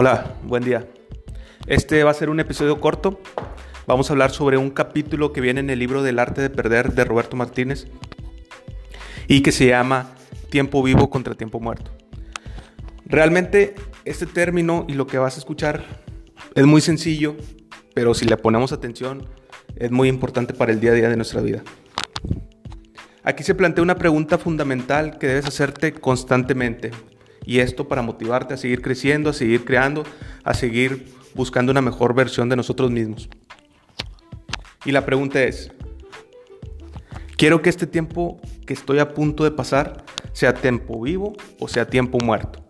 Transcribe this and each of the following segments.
Hola, buen día. Este va a ser un episodio corto. Vamos a hablar sobre un capítulo que viene en el libro del arte de perder de Roberto Martínez y que se llama Tiempo vivo contra tiempo muerto. Realmente este término y lo que vas a escuchar es muy sencillo, pero si le ponemos atención es muy importante para el día a día de nuestra vida. Aquí se plantea una pregunta fundamental que debes hacerte constantemente. Y esto para motivarte a seguir creciendo, a seguir creando, a seguir buscando una mejor versión de nosotros mismos. Y la pregunta es, quiero que este tiempo que estoy a punto de pasar sea tiempo vivo o sea tiempo muerto.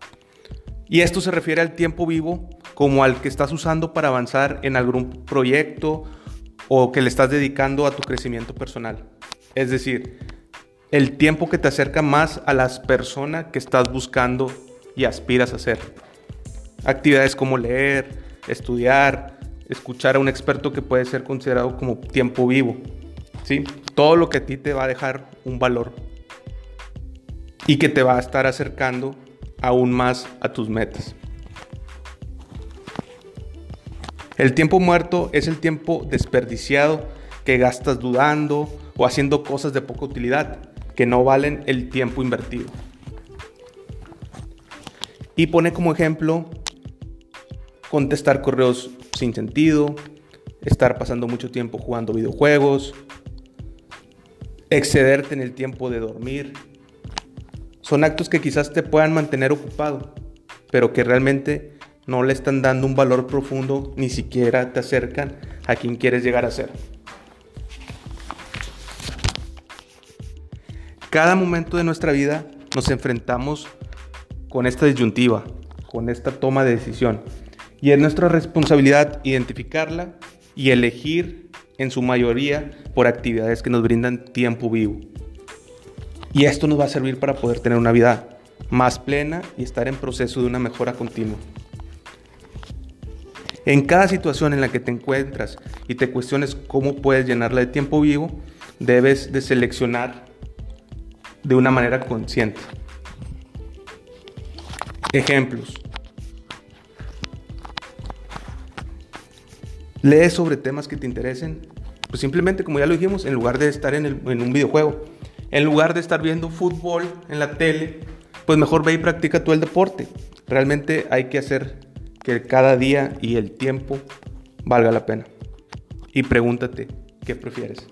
Y esto se refiere al tiempo vivo como al que estás usando para avanzar en algún proyecto o que le estás dedicando a tu crecimiento personal. Es decir, el tiempo que te acerca más a las personas que estás buscando y aspiras a hacer. Actividades como leer, estudiar, escuchar a un experto que puede ser considerado como tiempo vivo. ¿sí? Todo lo que a ti te va a dejar un valor y que te va a estar acercando aún más a tus metas. El tiempo muerto es el tiempo desperdiciado que gastas dudando o haciendo cosas de poca utilidad que no valen el tiempo invertido. Y pone como ejemplo contestar correos sin sentido, estar pasando mucho tiempo jugando videojuegos, excederte en el tiempo de dormir. Son actos que quizás te puedan mantener ocupado, pero que realmente no le están dando un valor profundo, ni siquiera te acercan a quien quieres llegar a ser. Cada momento de nuestra vida nos enfrentamos con esta disyuntiva, con esta toma de decisión. Y es nuestra responsabilidad identificarla y elegir en su mayoría por actividades que nos brindan tiempo vivo. Y esto nos va a servir para poder tener una vida más plena y estar en proceso de una mejora continua. En cada situación en la que te encuentras y te cuestiones cómo puedes llenarla de tiempo vivo, debes de seleccionar de una manera consciente. Ejemplos. Lee sobre temas que te interesen. Pues simplemente, como ya lo dijimos, en lugar de estar en, en, un videojuego, en lugar de estar viendo fútbol en la tele, pues mejor ve y practica tú el deporte. Realmente hay que hacer que cada día y el tiempo valga la pena. Y pregúntate, ¿qué prefieres?